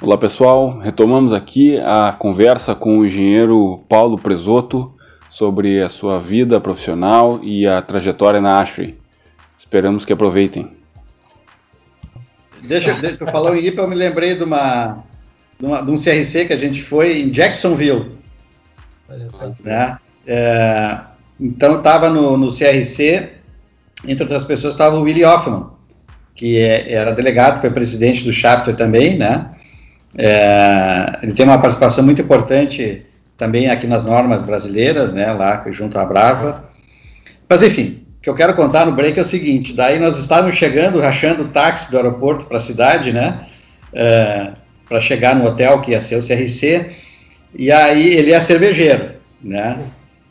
Olá pessoal, retomamos aqui a conversa com o engenheiro Paulo Presoto sobre a sua vida profissional e a trajetória na Ashley. Esperamos que aproveitem. Deixa, tu falou em IPA, eu me lembrei de uma, de uma, de um CRC que a gente foi em Jacksonville. Né? É, então estava no, no, CRC, entre outras pessoas estava o Willie Hoffman, que é, era delegado, foi presidente do chapter também, né? É, ele tem uma participação muito importante também aqui nas normas brasileiras, né, lá junto à Brava. Mas enfim, o que eu quero contar no break é o seguinte: daí nós estávamos chegando, rachando o táxi do aeroporto para a cidade, né, é, para chegar no hotel que ia ser o CRC, e aí ele é cervejeiro, né.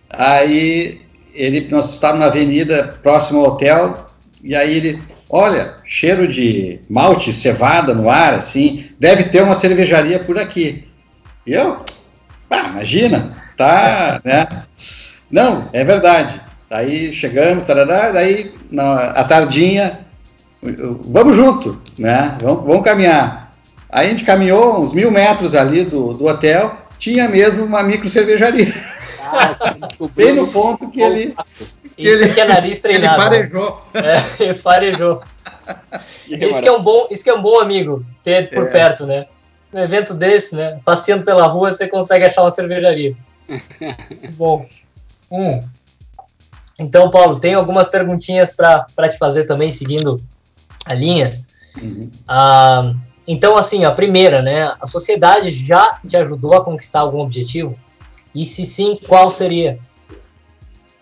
Aí ele, nós estávamos na avenida próximo ao hotel, e aí ele olha, cheiro de malte, cevada no ar, assim, deve ter uma cervejaria por aqui. E eu, ah, imagina, tá, né? Não, é verdade. Daí chegamos, tarará, daí na, a tardinha, vamos junto, né? Vamos, vamos, caminhar. Aí a gente caminhou uns mil metros ali do, do hotel, tinha mesmo uma micro cervejaria. Ah, Bem no ponto que ele isso ele, que é nariz treinado. Ele farejou. É, ele farejou. isso, que é um bom, isso que é um bom amigo, ter por é. perto, né? Um evento desse, né? Passeando pela rua, você consegue achar uma cervejaria. bom. Hum. Então, Paulo, tem algumas perguntinhas para te fazer também, seguindo a linha. Uhum. Ah, então, assim, a primeira, né? A sociedade já te ajudou a conquistar algum objetivo? E se sim, qual seria?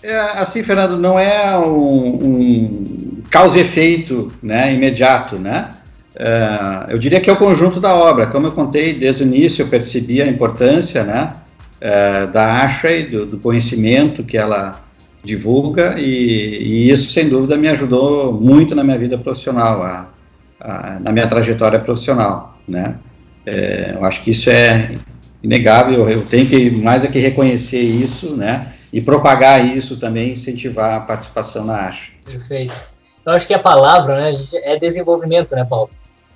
É, assim, Fernando, não é um, um causa e efeito né, imediato, né? É, eu diria que é o conjunto da obra. Como eu contei desde o início, eu percebi a importância né, é, da Ashley, do, do, conhecimento que ela divulga, e, e, isso, sem dúvida, me ajudou muito na minha vida profissional, a, a, na minha trajetória profissional. Né? É, eu acho que isso é inegável, eu tenho que mais é que reconhecer isso, né? e propagar isso também, incentivar a participação na ASH. Perfeito. Eu acho que a palavra né, é desenvolvimento, né, Paulo?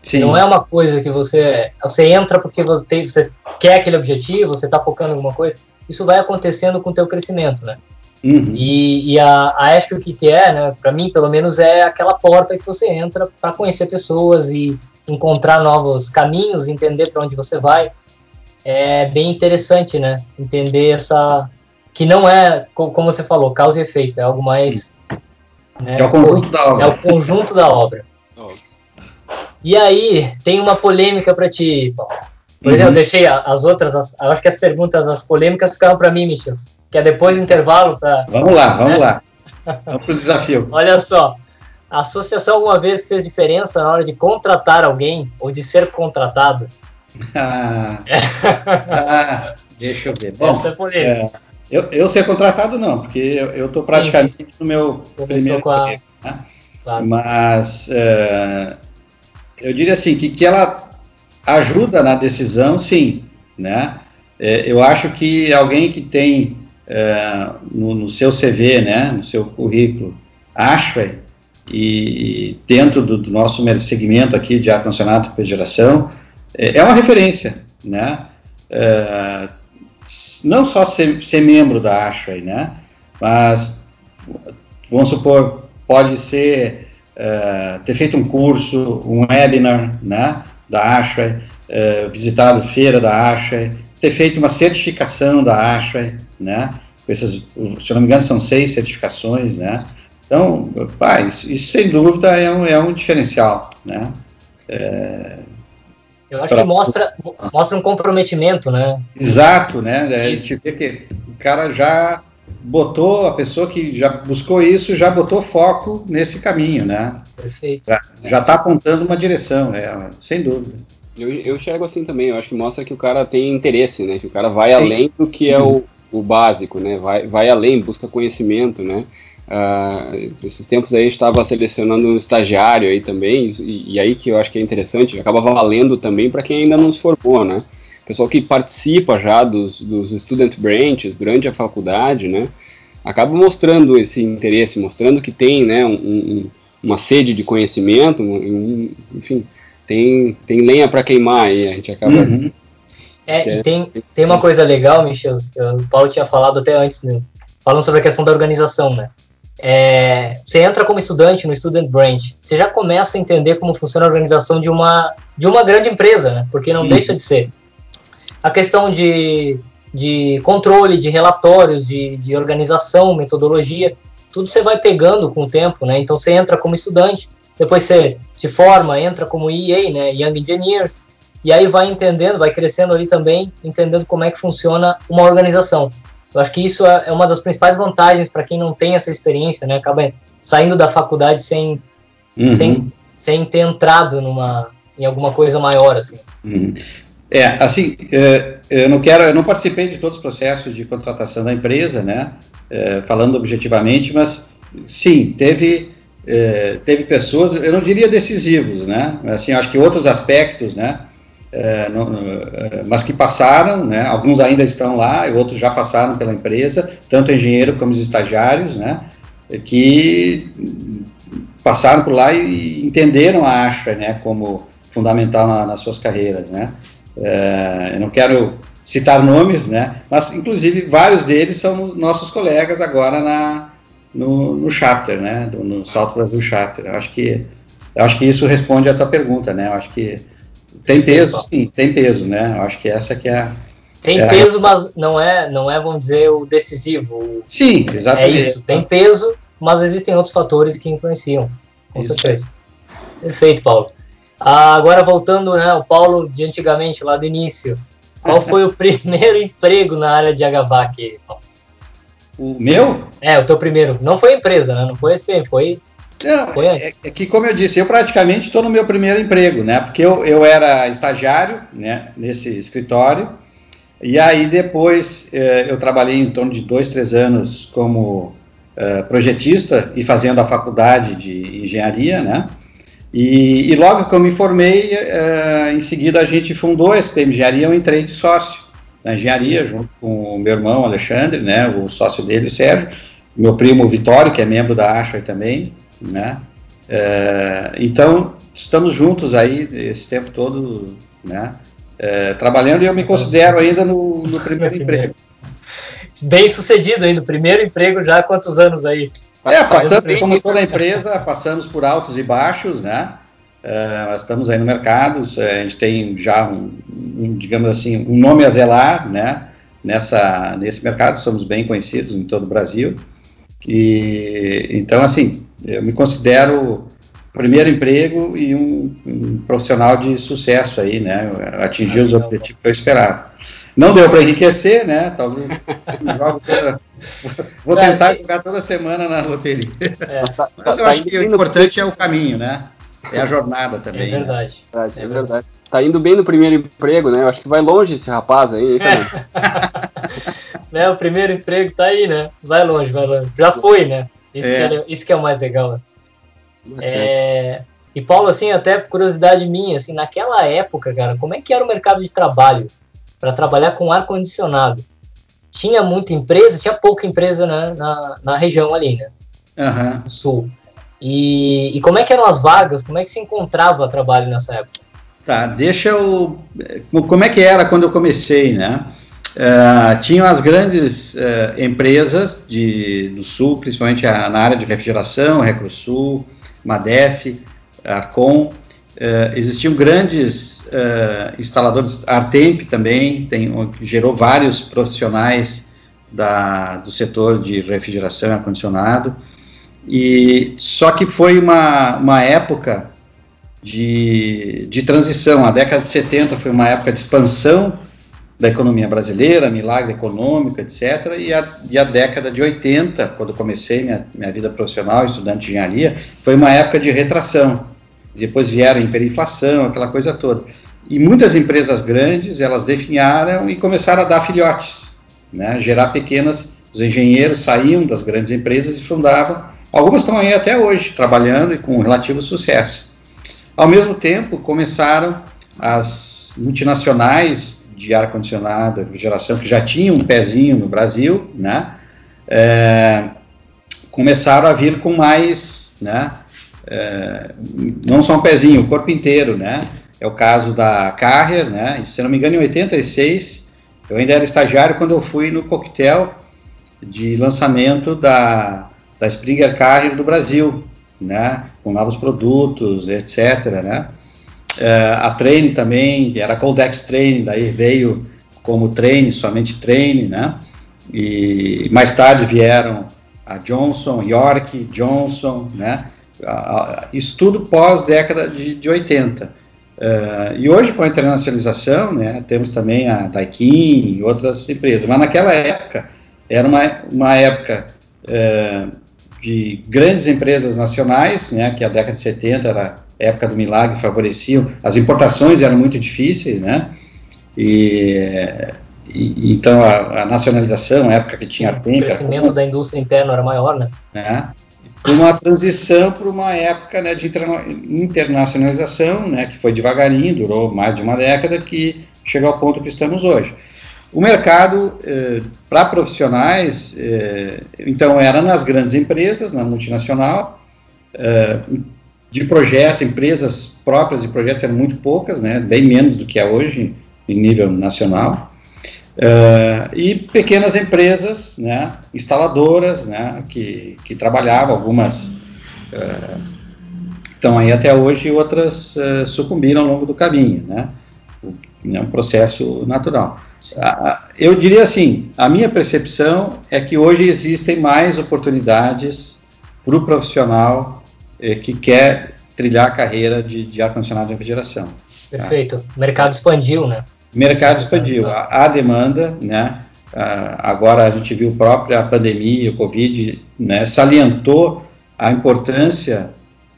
Sim. Não é uma coisa que você você entra porque você, tem, você quer aquele objetivo, você está focando em alguma coisa. Isso vai acontecendo com o teu crescimento, né? Uhum. E, e, a, a Ash o que, que é, né? Para mim, pelo menos, é aquela porta que você entra para conhecer pessoas e encontrar novos caminhos, entender para onde você vai. É bem interessante, né? Entender essa que não é, como você falou, causa e efeito, é algo mais. Né, é o conjunto da obra. É o conjunto da obra. E aí, tem uma polêmica para ti, Paulo. Por exemplo, eu uhum. deixei as outras, as, acho que as perguntas, as polêmicas ficaram para mim, Michel. Que é depois do intervalo para. Vamos lá, vamos né? lá. Vamos pro desafio. Olha só. A associação alguma vez fez diferença na hora de contratar alguém ou de ser contratado? Ah, ah deixa eu ver. Bom, Essa é polêmica. É, eu, eu ser contratado não, porque eu estou praticamente sim, sim. no meu Começou primeiro a... né? claro. Mas é, eu diria assim que, que ela ajuda na decisão, sim, né? É, eu acho que alguém que tem é, no, no, seu CV, né, no seu currículo, Ashway, e dentro do, do nosso segmento aqui de ar-condicionado e refrigeração, é, é uma referência, né? É, não só ser, ser membro da Ashray, né? Mas vamos supor, pode ser uh, ter feito um curso, um webinar, né? Da Ashray, uh, visitado feira da Ashray, ter feito uma certificação da Ashray, né? Essas, se eu não me engano, são seis certificações, né? Então, pá, isso, isso, sem dúvida é um, é um diferencial, né? É, eu acho pra... que mostra, mostra um comprometimento, né? Exato, né? É, a gente vê que o cara já botou, a pessoa que já buscou isso, já botou foco nesse caminho, né? Perfeito. Já está apontando uma direção, é, sem dúvida. Eu, eu enxergo assim também, eu acho que mostra que o cara tem interesse, né? Que o cara vai Sim. além do que é o, o básico, né? Vai, vai além, busca conhecimento, né? Uh, esses tempos aí estava selecionando um estagiário aí também, e, e, aí que eu acho que é interessante, acaba valendo também para quem ainda não se formou, né? Pessoal que participa já dos, dos student branches durante a faculdade, né? Acaba mostrando esse interesse, mostrando que tem, né, um, um, uma sede de conhecimento, um, enfim, tem, tem lenha para queimar aí, a gente acaba. Uhum. É, e tem, tem uma coisa legal, Michel, o Paulo tinha falado até antes, né? falando sobre a questão da organização, né? É, você entra como estudante no Student Branch, você já começa a entender como funciona a organização de uma, de uma grande empresa, né? porque não deixa de ser. A questão de, de controle, de relatórios, de, de organização, metodologia, tudo você vai pegando com o tempo, né? Então você entra como estudante, depois você se forma, entra como EA, né? Young Engineers, e aí vai entendendo, vai crescendo ali também, entendendo como é que funciona uma organização. Eu acho que isso é, é uma das principais vantagens para quem não tem essa experiência, né? Acaba saindo da faculdade sem, uhum. sem, sem ter entrado numa, em alguma coisa maior, assim. Uhum. É, assim, é, eu não quero, eu não participei de todos os processos de contratação da empresa, né? É, falando objetivamente, mas sim, teve teve pessoas, eu não diria decisivos, né? Assim, acho que outros aspectos, né? É, não, é, mas que passaram, né? Alguns ainda estão lá, e outros já passaram pela empresa, tanto engenheiro como os estagiários, né? Que passaram por lá e entenderam a Ashra, né? Como fundamental na, nas suas carreiras, né? É, eu não quero citar nomes, né? Mas inclusive vários deles são nossos colegas agora na no, no Charter, né? Do, no Salto Brasil Charter. Eu acho que eu acho que isso responde à tua pergunta, né? Eu acho que tem peso, sim, tem peso, né? Eu acho que essa que é a tem é peso, mas não é, não é, vamos dizer, o decisivo. Sim, exatamente. É isso, tem peso, mas existem outros fatores que influenciam, com isso certeza. Perfeito, Paulo. Ah, agora voltando, né, o Paulo de antigamente, lá do início. Qual foi o primeiro emprego na área de HVAC, Paulo? O meu? É, o teu primeiro. Não foi empresa, né? Não foi SPM, foi. Não, foi é, é, que, como eu disse, eu praticamente estou no meu primeiro emprego, né? Porque eu, eu era estagiário né, nesse escritório, e aí depois eh, eu trabalhei em torno de dois, três anos como eh, projetista e fazendo a faculdade de engenharia, né? E, e logo que eu me formei, eh, em seguida a gente fundou a SPM Engenharia, eu entrei de sócio na engenharia, junto com o meu irmão Alexandre, né, o sócio dele, Sérgio, meu primo Vitório, que é membro da Ashway também, né, é, então estamos juntos aí esse tempo todo, né, é, trabalhando e eu me considero ainda no, no primeiro emprego. Bem sucedido aí, no primeiro emprego já há quantos anos aí? É, passamos, como toda empresa, passamos por altos e baixos, né, Uh, estamos aí no mercado, a gente tem já um, um, digamos assim, um nome a zelar, né? Nessa, nesse mercado, somos bem conhecidos em todo o Brasil. E então, assim, eu me considero primeiro emprego e um, um profissional de sucesso aí, né? Atingir ah, os objetivos que eu esperava. Não deu para enriquecer, né? Talvez jogo toda, vou tentar jogar toda semana na loteria. É, tá, Mas eu tá acho que o importante é o caminho, né? É a jornada também. É verdade. Né? É, é verdade. Tá indo bem no primeiro emprego, né? Eu acho que vai longe esse rapaz aí. né, o primeiro emprego tá aí, né? Vai longe, vai longe. Já foi, né? Isso, é. Que, é, isso que é o mais legal. Né? É, e Paulo, assim, até curiosidade minha, assim, naquela época, cara, como é que era o mercado de trabalho para trabalhar com ar condicionado? Tinha muita empresa, tinha pouca empresa na, na, na região ali, né? Uhum. Sul. E, e, como é que eram as vagas? Como é que se encontrava trabalho nessa época? Tá, deixa eu. Como é que era quando eu comecei, né? Uh, tinham as grandes uh, empresas de, do Sul, principalmente a, na área de refrigeração, Recrosul, Madef, Arcon. Uh, existiam grandes instaladores, Artemp também, tem, gerou vários profissionais da, do setor de refrigeração e ar-condicionado. E só que foi uma, uma época de, de transição. A década de 70 foi uma época de expansão da economia brasileira, milagre econômico, etc. E a, e a década de 80, quando comecei minha, minha vida profissional, estudante de engenharia, foi uma época de retração. Depois vieram hiperinflação, aquela coisa toda. E muitas empresas grandes, elas definharam e começaram a dar filhotes, né? gerar pequenas... Os engenheiros saíam das grandes empresas e fundavam Algumas estão aí até hoje, trabalhando e com relativo sucesso. Ao mesmo tempo, começaram as multinacionais de ar-condicionado, refrigeração, que já tinham um pezinho no Brasil, né? É, começaram a vir com mais, né? é, não só um pezinho, o corpo inteiro, né? É o caso da Carrier, né? Se não me engano, em 86, eu ainda era estagiário quando eu fui no coquetel de lançamento da, da Springer Carrier do Brasil, né? Com novos produtos, etc, né? É, a Train também, era Coldex Train, daí veio como Train, somente Train, né? E mais tarde vieram a Johnson, York, Johnson, né? Isso tudo pós década de, de 80. Uh, eh, e hoje, com a internacionalização, né, temos também a Daikin e outras empresas. Mas naquela época, era uma, uma época uh, de grandes empresas nacionais, né, que a década de 70 era época do milagre, favoreciam. As importações eram muito difíceis, né? E, e então a, a, nacionalização, a época que tinha Arpenca... O crescimento como, da indústria interna era maior, né? né? uma transição para uma época né, de internacionalização, né, que foi devagarinho, durou mais de uma década, que chegou ao ponto que estamos hoje. O mercado eh, para profissionais, eh, então, era nas grandes empresas, na multinacional, eh, de projeto, empresas próprias de projetos eram muito poucas, né, bem menos do que é hoje em nível nacional. Uh, e pequenas empresas, né, instaladoras, né, que, que trabalhavam, algumas uh, estão aí até hoje e outras uh, sucumbiram ao longo do caminho, né, é um processo natural. eu diria assim, a minha percepção é que hoje existem mais oportunidades para o profissional eh, que quer trilhar a carreira de, de ar-condicionado de refrigeração. Tá? Perfeito, o mercado expandiu, né? O mercado expandiu, a, a demanda, né? agora a gente viu a própria pandemia, o Covid, né, salientou a importância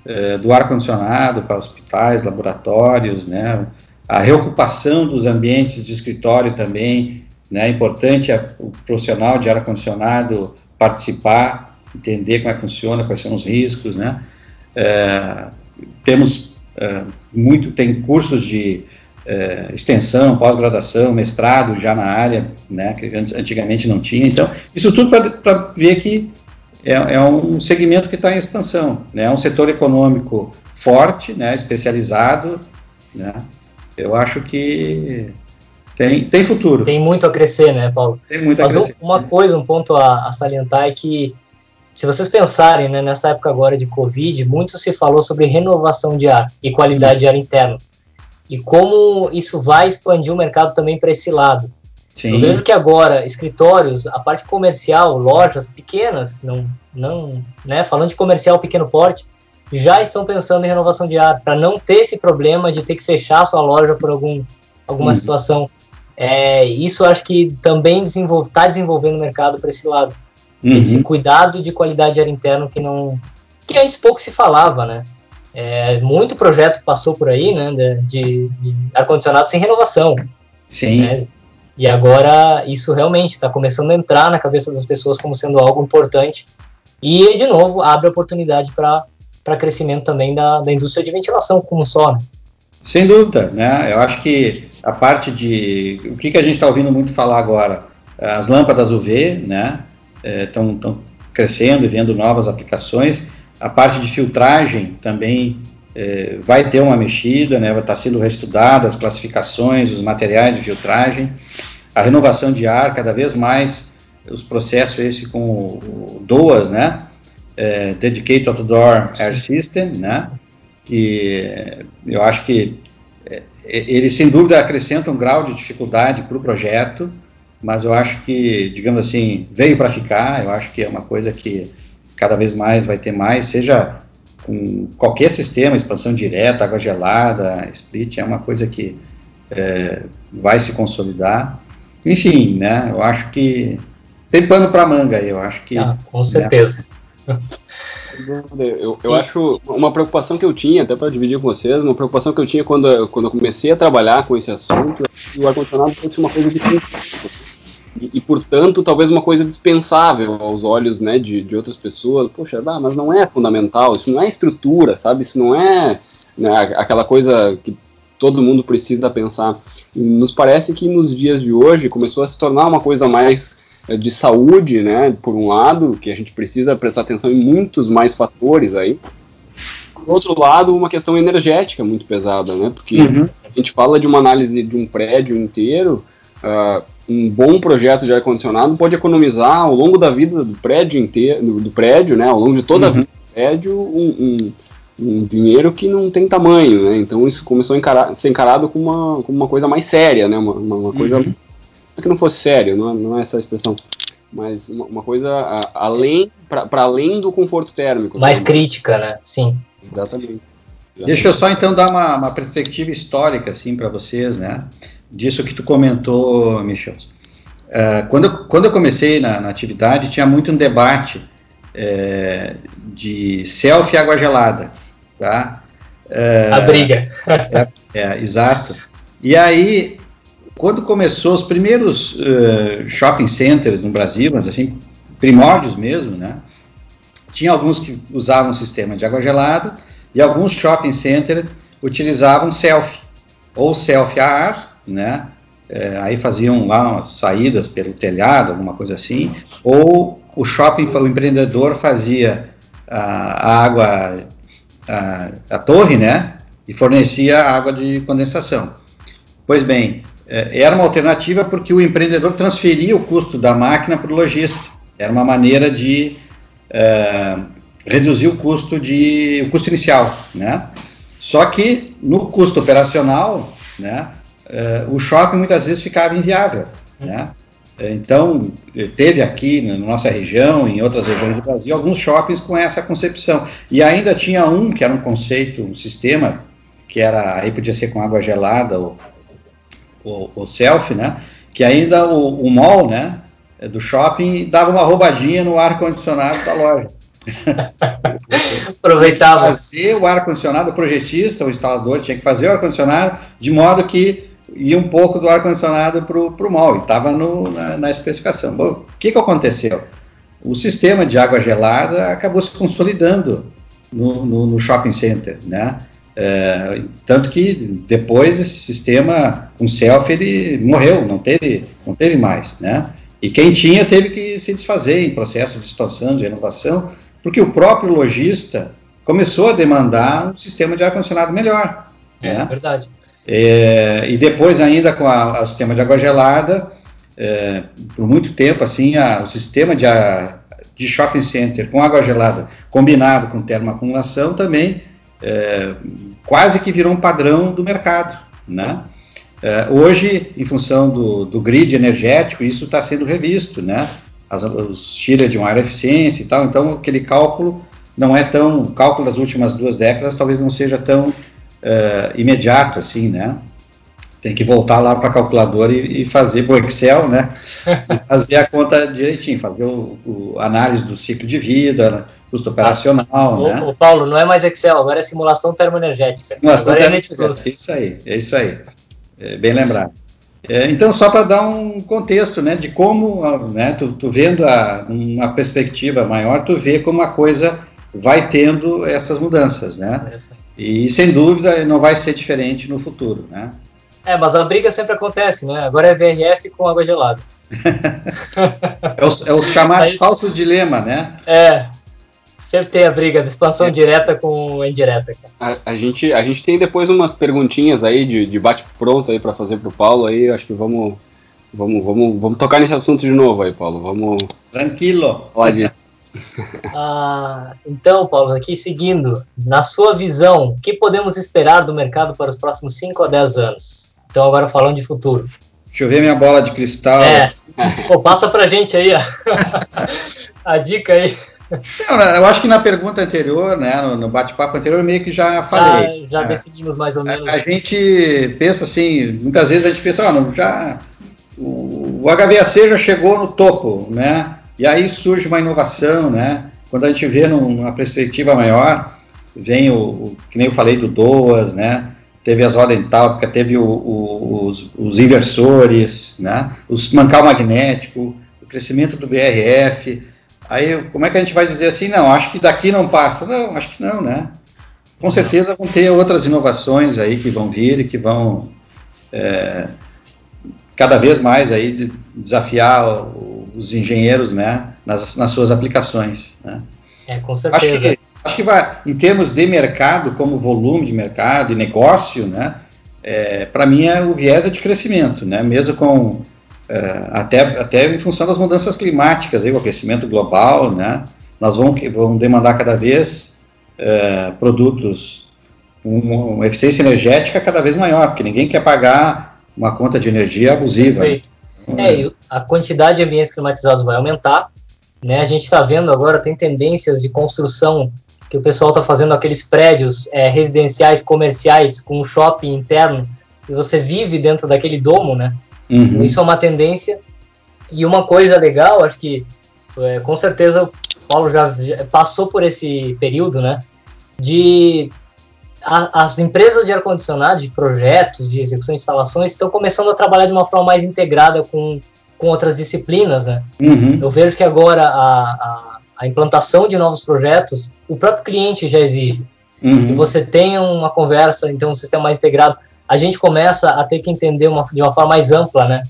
eh, do ar-condicionado para hospitais, laboratórios, né, a reocupação dos ambientes de escritório também, né, é importante a, o profissional de ar-condicionado participar, entender como é que funciona, quais são os riscos, né, é, temos é, muito, tem cursos de é, extensão, pós-graduação, mestrado já na área, né, que antigamente não tinha. Então, isso tudo para ver que é, é, um segmento que está em expansão, né, é um setor econômico forte, né, especializado, né, eu acho que tem, tem futuro. Tem muito a crescer, né, Paulo? Tem muito Mas a crescer. uma coisa, um ponto a, a salientar é que se vocês pensarem, né, nessa época agora de Covid, muito se falou sobre renovação de ar e qualidade de ar interno e como isso vai expandir o mercado também para esse lado. Sim. Eu vejo que agora escritórios, a parte comercial, lojas pequenas, não, não, né, falando de comercial pequeno porte, já estão pensando em renovação de ar para não ter esse problema de ter que fechar sua loja por algum, alguma uhum. situação. É, isso acho que também está desenvolve, tá desenvolvendo o mercado para esse lado. Uhum. Esse cuidado de qualidade de ar interno que não que antes pouco se falava, né? É, muito projeto passou por aí, né, de, de ar-condicionado sem renovação. Sim. Né? E agora isso realmente está começando a entrar na cabeça das pessoas como sendo algo importante. E, de novo, abre oportunidade para crescimento também da, da indústria de ventilação como só. Né? Sem dúvida, né? Eu acho que a parte de. O que, que a gente está ouvindo muito falar agora? As lâmpadas UV, né? Estão é, crescendo e vendo novas aplicações. A parte de filtragem também é, vai ter uma mexida, né, vai estar sendo reestudada as classificações, os materiais de filtragem, a renovação de ar, cada vez mais os processos esse com o DOAS, né, é, Dedicated Outdoor Air System, né, que eu acho que ele sem dúvida acrescenta um grau de dificuldade para o projeto, mas eu acho que, digamos assim, veio para ficar, eu acho que é uma coisa que cada vez mais vai ter mais, seja com qualquer sistema, expansão direta, água gelada, split, é uma coisa que é, vai se consolidar. Enfim, né, eu acho que tem pano para manga aí, eu acho que... Ah, com certeza. Né, eu, eu acho uma preocupação que eu tinha, até para dividir com vocês, uma preocupação que eu tinha quando, eu, quando eu comecei a trabalhar com esse assunto, o ar-condicionado fosse uma coisa difícil e, e, portanto, talvez uma coisa dispensável aos olhos né, de, de outras pessoas. Poxa, ah, mas não é fundamental, isso não é estrutura, sabe? Isso não é né, aquela coisa que todo mundo precisa pensar. E nos parece que nos dias de hoje começou a se tornar uma coisa mais eh, de saúde, né, por um lado, que a gente precisa prestar atenção em muitos mais fatores aí, por outro lado, uma questão energética muito pesada, né? Porque uhum. a gente fala de uma análise de um prédio inteiro, uh, um bom projeto de ar-condicionado pode economizar ao longo da vida do prédio inteiro, do, do prédio, né? Ao longo de toda uhum. a vida do prédio, um, um, um, dinheiro que não tem tamanho, né? Então isso começou a encarar, ser encarado como uma, como uma coisa mais séria, né? Uma, uma, uma coisa uhum. que não fosse sério, não, é, não é essa a expressão mas uma, uma coisa a, além para além do conforto térmico. Mais crítica, né? Sim. Exatamente. Deixa eu só então dar uma, uma perspectiva histórica assim para vocês, né? Disso que tu comentou, Michel. Uh, quando, eu, quando eu comecei na, na, atividade, tinha muito um debate é, de selfie e água gelada, tá? Uh, A briga. é, é, exato. E aí quando começou os primeiros uh, shopping centers no Brasil, mas assim, primórdios mesmo, né? Tinha alguns que usavam sistema de água gelada e alguns shopping centers utilizavam selfie, ou selfie a ar, né? É, aí faziam lá umas saídas pelo telhado, alguma coisa assim, ou o shopping, o empreendedor fazia a, a água, a, a torre, né? E fornecia água de condensação. Pois bem, é, era uma alternativa porque o empreendedor transferia o custo da máquina para o lojista. Era uma maneira de é, reduzir o custo de o custo inicial, né? Só que no custo operacional, né, o shopping muitas vezes ficava inviável, né? Então, teve aqui na nossa região, em outras regiões do Brasil, alguns shoppings com essa concepção. E ainda tinha um, que era um conceito, um sistema, que era, aí podia ser com água gelada ou, o, o selfie, né? Que ainda o, o mall, né? Do shopping dava uma roubadinha no ar condicionado da loja. Aproveitava. fazer o ar condicionado, o projetista, o instalador tinha que fazer o ar condicionado de modo que ia um pouco do ar condicionado para o mall e estava na, na, especificação. Bom, o que, que aconteceu? O sistema de água gelada acabou se consolidando no, no, no shopping center, né? É, tanto que depois esse sistema com selfie ele morreu, não teve, não teve mais, né? E quem tinha teve que se desfazer em processo de expansão, de renovação, porque o próprio lojista começou a demandar um sistema de ar condicionado melhor. É né? verdade. É, e depois ainda com o sistema de água gelada, é, por muito tempo assim, a, o sistema de, a, de shopping center com água gelada combinado com termoacumulação também é, quase que virou um padrão do mercado. Né? É, hoje, em função do, do grid energético, isso está sendo revisto, né? As, os Chile de maior eficiência e tal, então aquele cálculo não é tão, o cálculo das últimas duas décadas talvez não seja tão é, imediato assim, né? Tem que voltar lá para a calculadora e, e, fazer o Excel, né? fazer a conta direitinho, fazer o, o análise do ciclo de vida, custo operacional, ah, né? O, Paulo, não é mais Excel, agora é simulação termoenergética. Simulação é termoenergética, é isso aí, é isso aí. É, bem lembrado. É, então, só para dar um contexto, né, de como, né, tu, tu vendo a, uma perspectiva maior, tu vê como a coisa vai tendo essas mudanças, né? E sem dúvida não vai ser diferente no futuro, né? É, mas a briga sempre acontece, né? Agora é VRF com água gelada. é, os, é os chamados Aí, falsos dilema, né? É, Sempre tem a briga da expansão é. direta com indireta. A, a, gente, a gente tem depois umas perguntinhas aí de, de bate-pronto aí para fazer pro Paulo aí. Acho que vamos, vamos, vamos, vamos tocar nesse assunto de novo aí, Paulo. Vamos. Tranquilo. Pode. Ah, então, Paulo, aqui seguindo, na sua visão, o que podemos esperar do mercado para os próximos 5 a 10 anos? Então, agora falando de futuro. Deixa eu ver minha bola de cristal. É. Pô, passa pra gente aí ó. a dica aí. Não, eu acho que na pergunta anterior, né, no, bate-papo anterior, meio que já falei. Já, já né? decidimos mais ou menos. A, a, gente pensa assim, muitas vezes a gente pensa, ah, não, já o, o HVAC já chegou no topo, né? E aí surge uma inovação, né? Quando a gente vê numa perspectiva maior, vem o, o que nem eu falei do DOAS, né? Teve as rodas entálpicas, teve o, o, os, os, inversores, né? Os mancal magnético, o crescimento do BRF, Aí, como é que a gente vai dizer assim, não, acho que daqui não passa? Não, acho que não, né? Com certeza vão ter outras inovações aí que vão vir e que vão é, cada vez mais aí desafiar os engenheiros, né, nas, nas suas aplicações, né? É, com certeza. Acho que acho que vai, em termos de mercado, como volume de mercado e negócio, né? É, para mim é o viés é de crescimento, né? Mesmo com é, até, até em função das mudanças climáticas, aí, o aquecimento global, né? Nós vamos, vamos demandar cada vez é, produtos com uma eficiência energética cada vez maior, porque ninguém quer pagar uma conta de energia abusiva. Perfeito. É, a quantidade de ambientes climatizados vai aumentar. Né? A gente está vendo agora, tem tendências de construção que o pessoal está fazendo aqueles prédios é, residenciais comerciais com um shopping interno e você vive dentro daquele domo, né? Uhum. Isso é uma tendência. E uma coisa legal, acho que é, com certeza o Paulo já, já, passou por esse período, né? De a, as empresas de ar-condicionado, de projetos, de execução de instalações, estão começando a trabalhar de uma forma mais integrada com, com outras disciplinas, né? Uhum. Eu vejo que agora a, a, a, implantação de novos projetos, o próprio cliente já exige. Uhum. E você tem uma conversa, então um sistema mais integrado a gente começa a ter que entender uma, de uma forma mais ampla, né?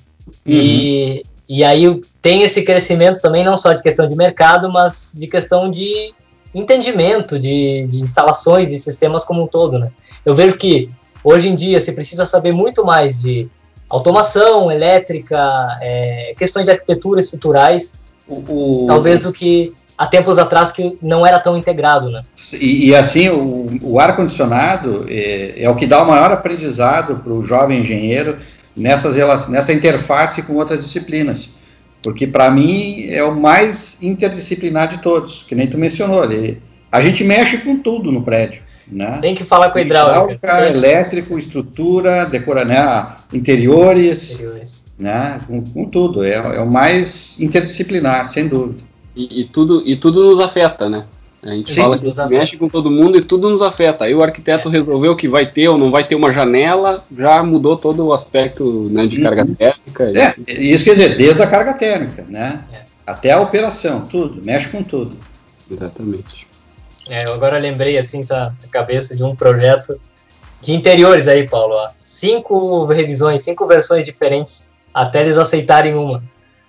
Uhum. E, e aí tem esse crescimento também, não só de questão de mercado, mas de questão de entendimento de, de instalações e sistemas como um todo, né? Eu vejo que hoje em dia você precisa saber muito mais de automação, elétrica, é, questões de arquitetura estruturais, o, o, talvez do que há tempos atrás que não era tão integrado, né? E, e assim, o, o ar-condicionado é, é, o que dá o maior aprendizado para o jovem engenheiro nessas, nessa interface com outras disciplinas. Porque, para mim, é o mais interdisciplinar de todos, que nem tu mencionou ali. A gente mexe com tudo no prédio. Né? Tem que falar com a hidráulica. hidráulica elétrico, estrutura, decora, né? interiores, interiores. Né? Com, com tudo. É, é o mais interdisciplinar, sem dúvida. E, e, tudo, e tudo nos afeta, né? A gente Sim, fala que mexe com todo mundo e tudo nos afeta. Aí o arquiteto é. resolveu que vai ter ou não vai ter uma janela, já mudou todo o aspecto né, de uhum. carga térmica. É, isso quer dizer, desde a carga térmica, né? É. Até a operação, tudo, mexe com tudo. Exatamente. É, eu agora lembrei assim a cabeça de um projeto de interiores aí, Paulo. Ó. Cinco revisões, cinco versões diferentes, até eles aceitarem uma.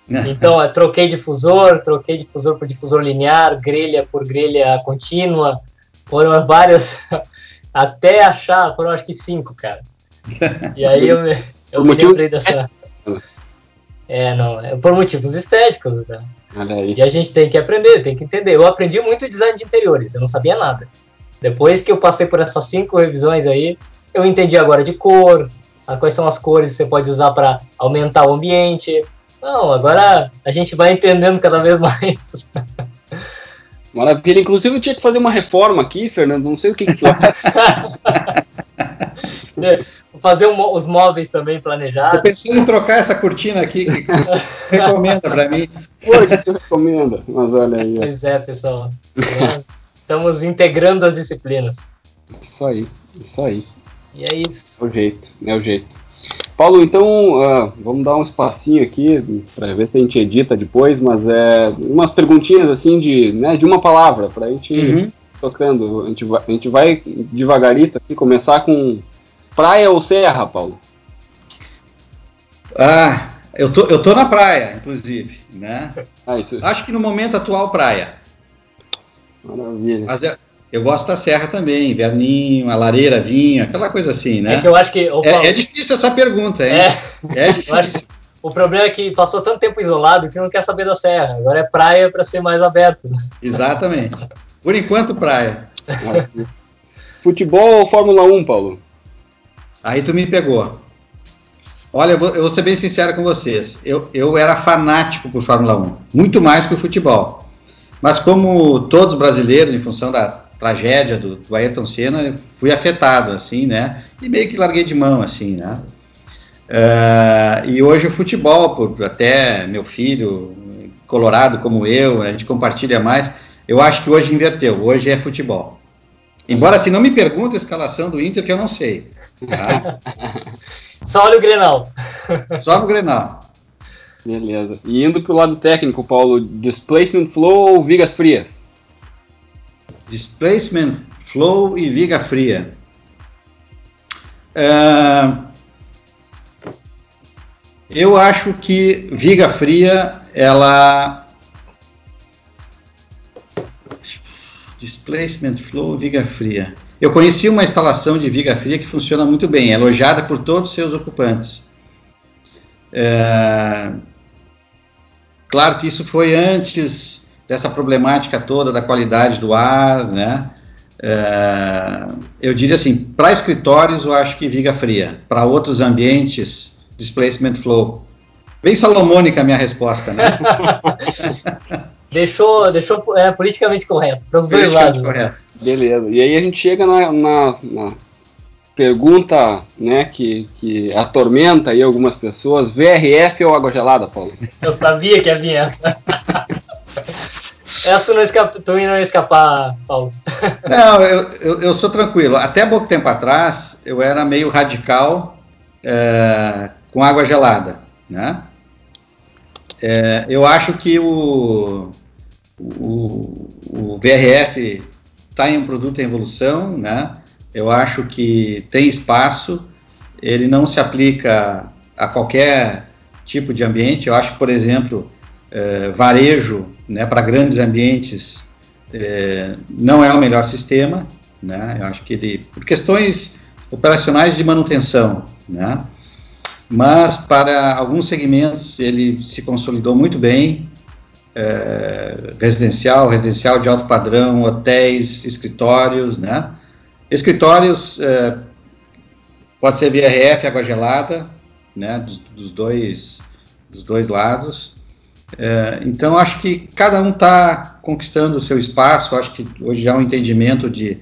Então, eu troquei difusor, troquei difusor por difusor linear, grelha por grelha contínua, foram várias, até achar, foram acho que cinco, cara. E aí eu me, eu me lembrei dessa. É, não, é por motivos estéticos, né? E a gente tem que aprender, tem que entender. Eu aprendi muito design de interiores, eu não sabia nada. Depois que eu passei por essas cinco revisões aí, eu entendi agora de cor, quais são as cores que você pode usar para aumentar o ambiente, não, agora a gente vai entendendo cada vez mais. Maravilha. Inclusive eu tinha que fazer uma reforma aqui, Fernando. Não sei o que, que tu é, Vou fazer um, os móveis também planejados. Tô pensando em trocar essa cortina aqui. Que recomenda para mim. Tu recomenda? Mas olha aí. Pois é, pessoal. Estamos integrando as disciplinas. Isso aí, isso aí. E é isso. É o jeito, é o jeito. Paulo, então uh, vamos dar um espacinho aqui para ver se a gente edita depois, mas é umas perguntinhas assim de, né, de uma palavra para a gente uhum. tocando. A gente, vai, a gente vai devagarito aqui, começar com praia ou serra, Paulo? Ah, eu tô, eu tô na praia, inclusive, né? Ah. Acho que no momento atual praia. Maravilha. Mas é, eu gosto da serra também, verninho, a lareira, vinho, aquela coisa assim, né? É que eu acho que. Paulo, é, é, difícil essa pergunta, hein? É, é difícil. o problema é que passou tanto tempo isolado que não quer saber da serra. Agora é praia para ser mais aberto. Exatamente. Por enquanto, praia. Futebol ou Fórmula 1, Paulo? Aí tu me pegou. Olha, eu vou, eu vou ser bem sincero com vocês. Eu, eu era fanático por Fórmula 1, muito mais que o futebol. Mas como todos brasileiros, em função da tragédia do, do Ayrton Senna, fui afetado, assim, né? E meio que larguei de mão, assim, né? Uh, e hoje o futebol, por até meu filho, colorado como eu, a gente compartilha mais. Eu acho que hoje inverteu, hoje é futebol. Embora assim, não me pergunte a escalação do Inter, que eu não sei. Tá? Só olha o Grenal. Só no Grenal. Beleza. E indo para o lado técnico, Paulo, displacement flow ou vigas frias? Displacement Flow e Viga Fria. Uh, eu acho que Viga Fria, ela. Displacement Flow Viga Fria. Eu conheci uma instalação de viga fria que funciona muito bem, é elogiada por todos os seus ocupantes. É... Claro que isso foi antes dessa problemática toda da qualidade do ar, né? É... Eu diria assim, para escritórios eu acho que viga fria, para outros ambientes, displacement flow. Bem salomônica a minha resposta, né? deixou deixou é, politicamente correto, para os dois lados. Correto. Beleza. E aí a gente chega na, na, na pergunta né, que, que atormenta aí algumas pessoas: VRF ou água gelada, Paulo? Eu sabia que havia essa. essa não escapa, tu não ia escapar, Paulo. Não, eu, eu, eu, sou tranquilo. Até pouco tempo atrás, eu era meio radical é, com água gelada. Né? É, eu acho que o, o, o VRF está em um produto em evolução, né? Eu acho que tem espaço, ele não se aplica a qualquer tipo de ambiente. Eu acho que, por exemplo, é, varejo né, para grandes ambientes é, não é o melhor sistema. Né? Eu acho que ele, por questões operacionais de manutenção, né? mas para alguns segmentos ele se consolidou muito bem é, residencial, residencial de alto padrão, hotéis, escritórios, né? Escritórios é, pode ser VRF, água gelada, né? Dos, dos dois, dos dois lados. É, então acho que cada um está conquistando o seu espaço. Acho que hoje há um entendimento de,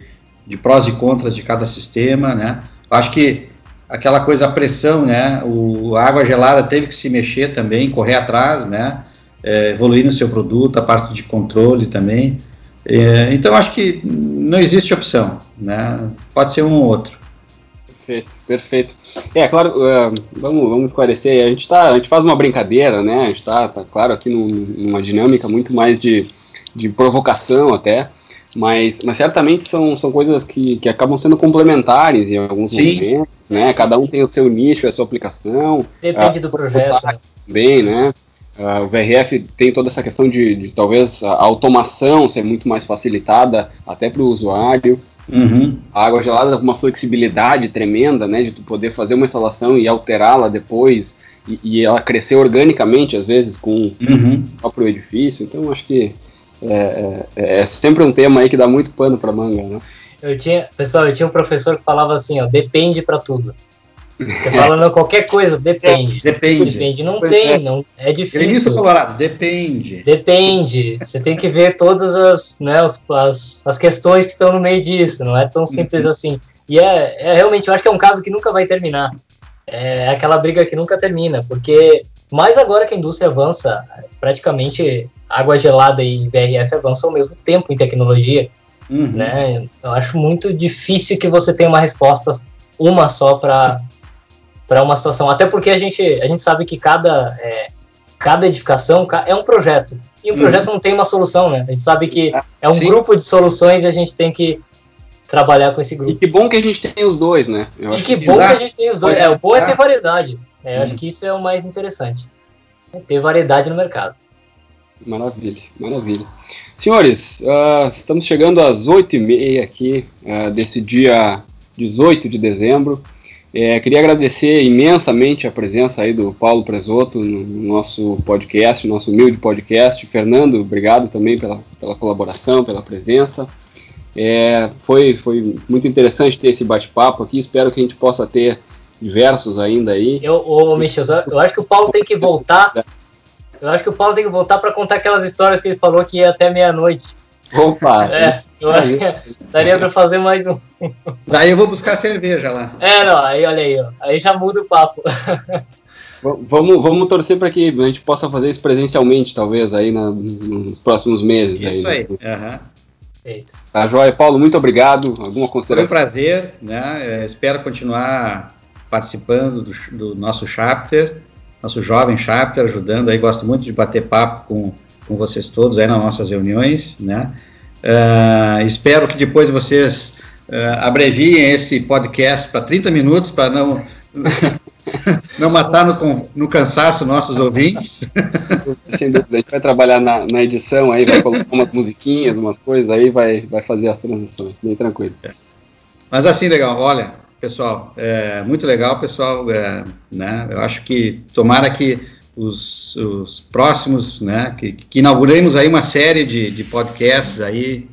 de prós e contras de cada sistema, né? Acho que aquela coisa a pressão, né? O a água gelada teve que se mexer também, correr atrás, né? é, evoluir no seu produto, a parte de controle também. É, então acho que não existe opção, né? Pode ser um ou outro. Perfeito, perfeito. É, claro, uh, vamos, vamos esclarecer, a gente, tá, a gente faz uma brincadeira, né? A gente está, tá, claro, aqui num, numa dinâmica muito mais de, de provocação até, mas, mas certamente são, são coisas que, que acabam sendo complementares em alguns Sim. momentos, né? Cada um tem o seu nicho, a sua aplicação. Depende uh, do projeto. Né? Também, né? Uh, o VRF tem toda essa questão de, de, talvez a automação ser muito mais facilitada até para o usuário. Uhum. A água gelada com uma flexibilidade tremenda, né, de tu poder fazer uma instalação e alterá-la depois e, e, ela crescer organicamente às vezes com uhum. o próprio edifício. Então acho que é, é, é, sempre um tema aí que dá muito pano para manga, né? Eu tinha, pessoal, eu tinha um professor que falava assim, ó, depende para tudo. Você falando qualquer coisa, depende. Depende. Depende. Não pois tem, é. não é difícil. Isso, Colorado, depende. Depende. Você tem que ver todas as, né, as, as questões que estão no meio disso. Não é tão simples uhum. assim. E é, é, realmente, eu acho que é um caso que nunca vai terminar. É aquela briga que nunca termina, porque mais agora que a indústria avança, praticamente água gelada e BRF avançam ao mesmo tempo em tecnologia. Uhum. Né? Eu acho muito difícil que você tenha uma resposta uma só para para uma situação. Até porque a gente, a gente sabe que cada, é, cada edificação é um projeto. E um projeto uhum. não tem uma solução, né? A gente sabe que é um Sim. grupo de soluções e a gente tem que trabalhar com esse grupo. E que bom que a gente tem os dois, né? Eu e que, que bom exato. que a gente tem os dois. É, o bom é ter variedade. É, uhum. Acho que isso é o mais interessante. É ter variedade no mercado. Maravilha, maravilha. Senhores, uh, estamos chegando às 8h30 aqui uh, desse dia 18 de dezembro. É, queria agradecer imensamente a presença aí do Paulo Presoto no nosso podcast, nosso humilde podcast. Fernando, obrigado também pela, pela colaboração, pela presença. É, foi, foi muito interessante ter esse bate-papo aqui. Espero que a gente possa ter diversos ainda aí. Eu, ô, Michel, eu acho que o Paulo tem que voltar. Eu acho que o Paulo tem que voltar para contar aquelas histórias que ele falou que ia até meia-noite. Opa! É, eu acho que daria para fazer mais um. Daí eu vou buscar cerveja lá. É, não, aí olha aí, ó, aí já muda o papo. Vamos, vamos torcer para que a gente possa fazer isso presencialmente, talvez, aí na, nos próximos meses. Isso aí. aí. Uhum. Tá, Joia. Paulo, muito obrigado. Alguma consideração? Foi um prazer, né? É, espero continuar participando do, do, nosso chapter, nosso jovem chapter, ajudando aí. Gosto muito de bater papo com com vocês todos aí nas nossas reuniões, né? Uh, espero que depois vocês uh, abreviem esse podcast para 30 minutos, para não não matar no, no cansaço nossos ouvintes. Sem dúvida, a gente vai trabalhar na, na, edição aí, vai colocar umas musiquinhas, umas coisas aí, vai, vai fazer as transições, bem tranquilo. Mas assim, legal, olha, pessoal, é muito legal, pessoal, é, né, eu acho que tomara que os, os próximos, né, que, que, inauguremos aí uma série de, de podcasts aí,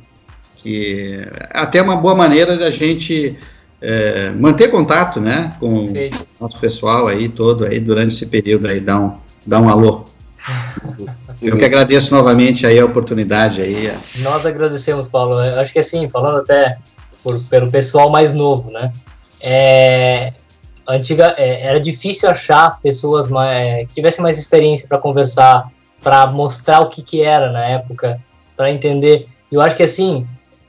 que até uma boa maneira da gente é, manter contato, né, com o nosso pessoal aí todo aí durante esse período aí, dá um, dá um alô. Eu que agradeço novamente aí a oportunidade aí. Nós agradecemos, Paulo. Eu acho que assim, falando até por, pelo pessoal mais novo, né? É, antiga, é, era difícil achar pessoas mais, é, que tivessem mais experiência para conversar, para mostrar o que, que era na época, para entender. Eu acho que assim,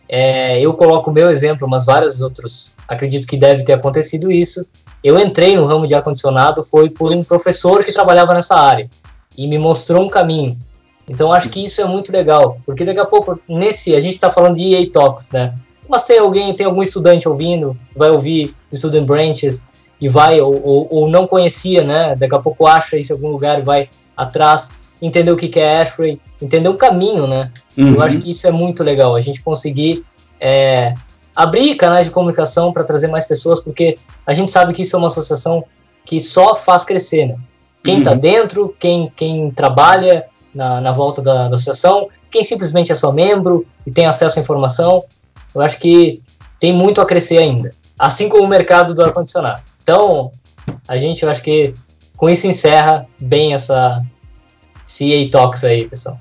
é, eu coloco o meu exemplo, mas vários outros acredito que deve ter acontecido isso. Eu entrei no ramo de ar-condicionado foi por um professor que trabalhava nessa área e me mostrou um caminho. Então acho que isso é muito legal, porque daqui a pouco nesse a gente está falando de EA Talks, né? Mas tem alguém, tem algum estudante ouvindo, vai ouvir Student Branches e vai ou, ou, ou não conhecia, né? Daqui a pouco acha isso em algum lugar e vai atrás, entender o que, que é Ashray, entender o caminho, né? Uhum. Eu acho que isso é muito legal, a gente conseguir é, abrir canais de comunicação para trazer mais pessoas, porque a gente sabe que isso é uma associação que só faz crescer, né? Quem está uhum. dentro, quem, quem trabalha na, na volta da, da, associação, quem simplesmente é só membro e tem acesso à informação, eu acho que tem muito a crescer ainda. Assim como o mercado do ar-condicionado. Então, a gente, eu acho que com isso encerra bem essa EA Talks aí, pessoal.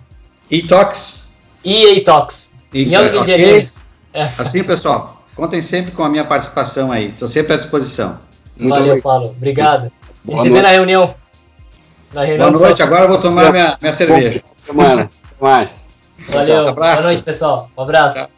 E-Talks? EA Talks. Young Engineers. É. Assim, pessoal, contem sempre com a minha participação aí. Estou sempre à disposição. Muito Valeu, obrigado. Paulo. Obrigado. A gente se vê na reunião. Na reunião Boa noite. Agora eu vou tomar minha, minha cerveja. Semana. mais. Valeu. Boa noite, pessoal. Um abraço. Tchau.